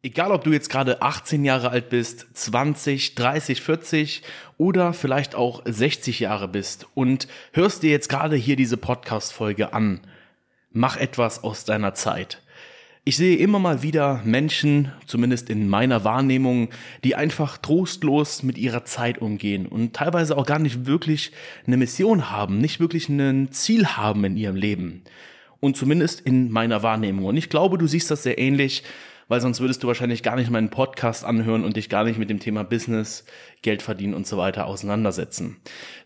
Egal, ob du jetzt gerade 18 Jahre alt bist, 20, 30, 40 oder vielleicht auch 60 Jahre bist und hörst dir jetzt gerade hier diese Podcast-Folge an, mach etwas aus deiner Zeit. Ich sehe immer mal wieder Menschen, zumindest in meiner Wahrnehmung, die einfach trostlos mit ihrer Zeit umgehen und teilweise auch gar nicht wirklich eine Mission haben, nicht wirklich ein Ziel haben in ihrem Leben. Und zumindest in meiner Wahrnehmung. Und ich glaube, du siehst das sehr ähnlich weil sonst würdest du wahrscheinlich gar nicht meinen Podcast anhören und dich gar nicht mit dem Thema Business, Geld verdienen und so weiter auseinandersetzen.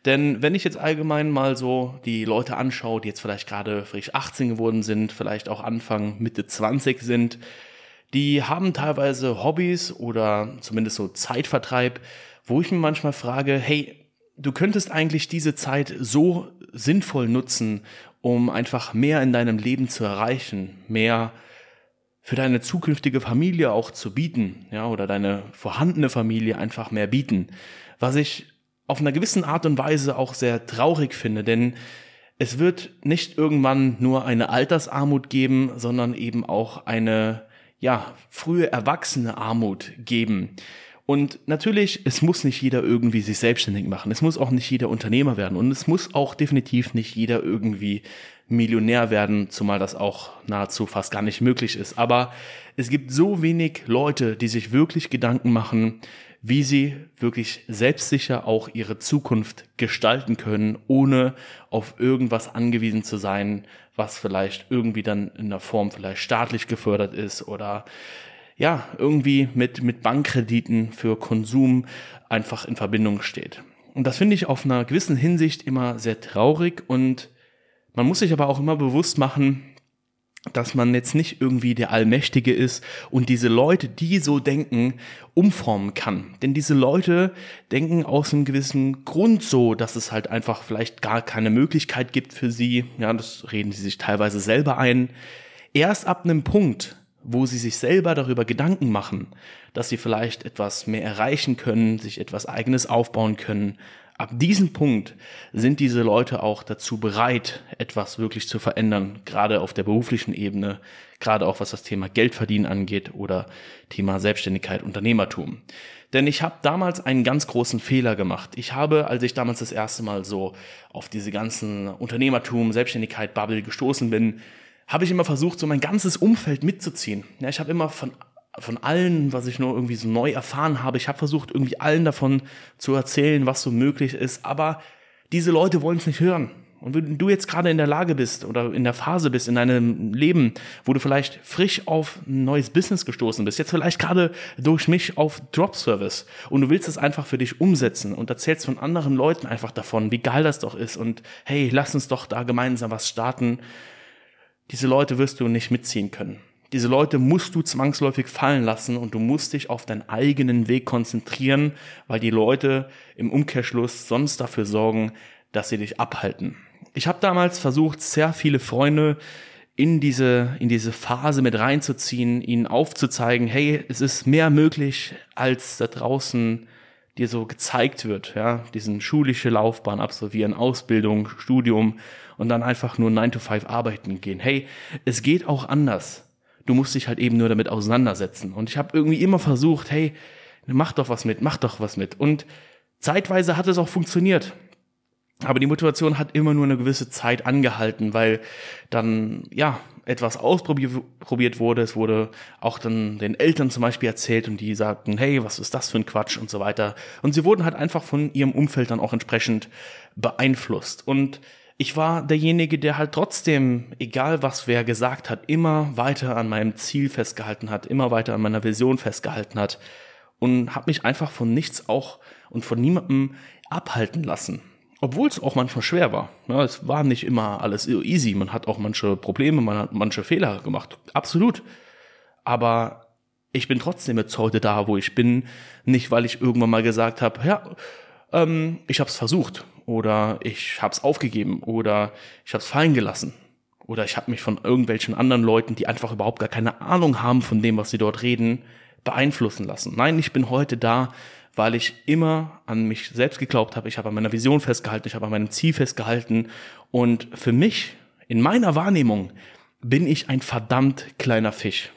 Denn wenn ich jetzt allgemein mal so die Leute anschaue, die jetzt vielleicht gerade frisch 18 geworden sind, vielleicht auch Anfang, Mitte 20 sind, die haben teilweise Hobbys oder zumindest so Zeitvertreib, wo ich mir manchmal frage, hey, du könntest eigentlich diese Zeit so sinnvoll nutzen, um einfach mehr in deinem Leben zu erreichen, mehr für deine zukünftige Familie auch zu bieten, ja, oder deine vorhandene Familie einfach mehr bieten. Was ich auf einer gewissen Art und Weise auch sehr traurig finde, denn es wird nicht irgendwann nur eine Altersarmut geben, sondern eben auch eine, ja, frühe erwachsene Armut geben. Und natürlich, es muss nicht jeder irgendwie sich selbstständig machen. Es muss auch nicht jeder Unternehmer werden. Und es muss auch definitiv nicht jeder irgendwie Millionär werden, zumal das auch nahezu fast gar nicht möglich ist. Aber es gibt so wenig Leute, die sich wirklich Gedanken machen, wie sie wirklich selbstsicher auch ihre Zukunft gestalten können, ohne auf irgendwas angewiesen zu sein, was vielleicht irgendwie dann in der Form vielleicht staatlich gefördert ist oder ja, irgendwie mit, mit Bankkrediten für Konsum einfach in Verbindung steht. Und das finde ich auf einer gewissen Hinsicht immer sehr traurig und man muss sich aber auch immer bewusst machen, dass man jetzt nicht irgendwie der Allmächtige ist und diese Leute, die so denken, umformen kann. Denn diese Leute denken aus einem gewissen Grund so, dass es halt einfach vielleicht gar keine Möglichkeit gibt für sie. Ja, das reden sie sich teilweise selber ein. Erst ab einem Punkt, wo sie sich selber darüber Gedanken machen, dass sie vielleicht etwas mehr erreichen können, sich etwas eigenes aufbauen können, ab diesem Punkt sind diese Leute auch dazu bereit, etwas wirklich zu verändern, gerade auf der beruflichen Ebene, gerade auch was das Thema Geldverdienen angeht oder Thema Selbstständigkeit, Unternehmertum. Denn ich habe damals einen ganz großen Fehler gemacht. Ich habe, als ich damals das erste Mal so auf diese ganzen Unternehmertum, Selbstständigkeit, Bubble gestoßen bin, habe ich immer versucht, so mein ganzes Umfeld mitzuziehen. Ja, ich habe immer von von allen, was ich nur irgendwie so neu erfahren habe. Ich habe versucht, irgendwie allen davon zu erzählen, was so möglich ist. Aber diese Leute wollen es nicht hören. Und wenn du jetzt gerade in der Lage bist oder in der Phase bist in deinem Leben, wo du vielleicht frisch auf ein neues Business gestoßen bist, jetzt vielleicht gerade durch mich auf Drop Service und du willst es einfach für dich umsetzen und erzählst von anderen Leuten einfach davon, wie geil das doch ist und hey, lass uns doch da gemeinsam was starten. Diese Leute wirst du nicht mitziehen können. Diese Leute musst du zwangsläufig fallen lassen und du musst dich auf deinen eigenen Weg konzentrieren, weil die Leute im Umkehrschluss sonst dafür sorgen, dass sie dich abhalten. Ich habe damals versucht, sehr viele Freunde in diese, in diese Phase mit reinzuziehen, ihnen aufzuzeigen, hey, es ist mehr möglich, als da draußen dir so gezeigt wird, ja, diesen schulische Laufbahn absolvieren, Ausbildung, Studium und dann einfach nur 9 to 5 arbeiten gehen. Hey, es geht auch anders. Du musst dich halt eben nur damit auseinandersetzen. Und ich habe irgendwie immer versucht, hey, mach doch was mit, mach doch was mit. Und zeitweise hat es auch funktioniert. Aber die Motivation hat immer nur eine gewisse Zeit angehalten, weil dann, ja, etwas ausprobiert wurde. Es wurde auch dann den Eltern zum Beispiel erzählt und die sagten, hey, was ist das für ein Quatsch und so weiter. Und sie wurden halt einfach von ihrem Umfeld dann auch entsprechend beeinflusst. Und ich war derjenige, der halt trotzdem, egal was wer gesagt hat, immer weiter an meinem Ziel festgehalten hat, immer weiter an meiner Vision festgehalten hat und habe mich einfach von nichts auch und von niemandem abhalten lassen. Obwohl es auch manchmal schwer war. Ja, es war nicht immer alles easy. Man hat auch manche Probleme, man hat manche Fehler gemacht. Absolut. Aber ich bin trotzdem jetzt heute da, wo ich bin. Nicht, weil ich irgendwann mal gesagt habe, ja, ähm, ich habe es versucht oder ich habe es aufgegeben oder ich habe es fallen gelassen oder ich habe mich von irgendwelchen anderen Leuten, die einfach überhaupt gar keine Ahnung haben von dem, was sie dort reden, beeinflussen lassen. Nein, ich bin heute da, weil ich immer an mich selbst geglaubt habe, ich habe an meiner Vision festgehalten, ich habe an meinem Ziel festgehalten. Und für mich, in meiner Wahrnehmung, bin ich ein verdammt kleiner Fisch.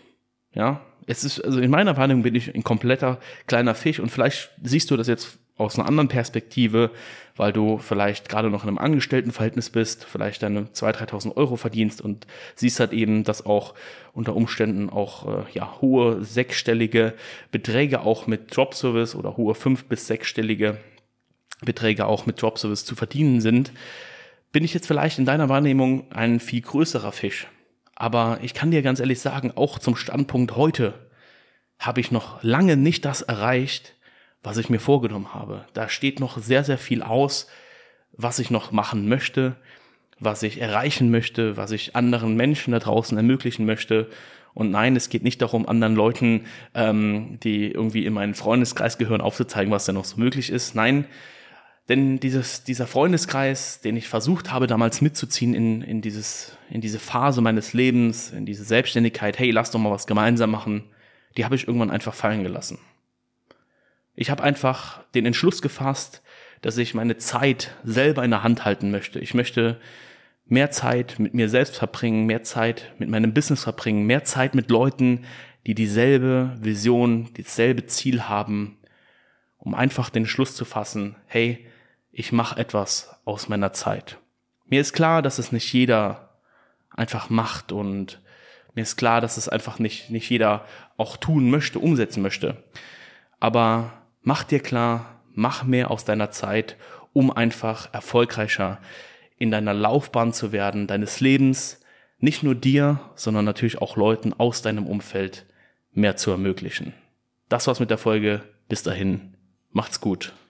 Ja, Es ist, also in meiner Wahrnehmung bin ich ein kompletter kleiner Fisch. Und vielleicht siehst du das jetzt aus einer anderen Perspektive, weil du vielleicht gerade noch in einem Angestelltenverhältnis bist, vielleicht deine 2.000, 3.000 Euro verdienst und siehst halt eben, dass auch unter Umständen auch äh, ja, hohe sechsstellige Beträge auch mit Dropservice oder hohe fünf- bis sechsstellige Beträge auch mit Dropservice zu verdienen sind, bin ich jetzt vielleicht in deiner Wahrnehmung ein viel größerer Fisch. Aber ich kann dir ganz ehrlich sagen, auch zum Standpunkt heute habe ich noch lange nicht das erreicht, was ich mir vorgenommen habe. Da steht noch sehr, sehr viel aus, was ich noch machen möchte, was ich erreichen möchte, was ich anderen Menschen da draußen ermöglichen möchte. Und nein, es geht nicht darum, anderen Leuten, ähm, die irgendwie in meinen Freundeskreis gehören, aufzuzeigen, was da noch so möglich ist. Nein, denn dieses, dieser Freundeskreis, den ich versucht habe damals mitzuziehen in, in, dieses, in diese Phase meines Lebens, in diese Selbstständigkeit, hey, lass doch mal was gemeinsam machen, die habe ich irgendwann einfach fallen gelassen. Ich habe einfach den Entschluss gefasst, dass ich meine Zeit selber in der Hand halten möchte. Ich möchte mehr Zeit mit mir selbst verbringen, mehr Zeit mit meinem Business verbringen, mehr Zeit mit Leuten, die dieselbe Vision, dasselbe Ziel haben, um einfach den Schluss zu fassen, hey, ich mache etwas aus meiner Zeit. Mir ist klar, dass es nicht jeder einfach macht und mir ist klar, dass es einfach nicht, nicht jeder auch tun möchte, umsetzen möchte. Aber mach dir klar, mach mehr aus deiner Zeit, um einfach erfolgreicher in deiner Laufbahn zu werden, deines Lebens, nicht nur dir, sondern natürlich auch Leuten aus deinem Umfeld mehr zu ermöglichen. Das war's mit der Folge. Bis dahin, macht's gut.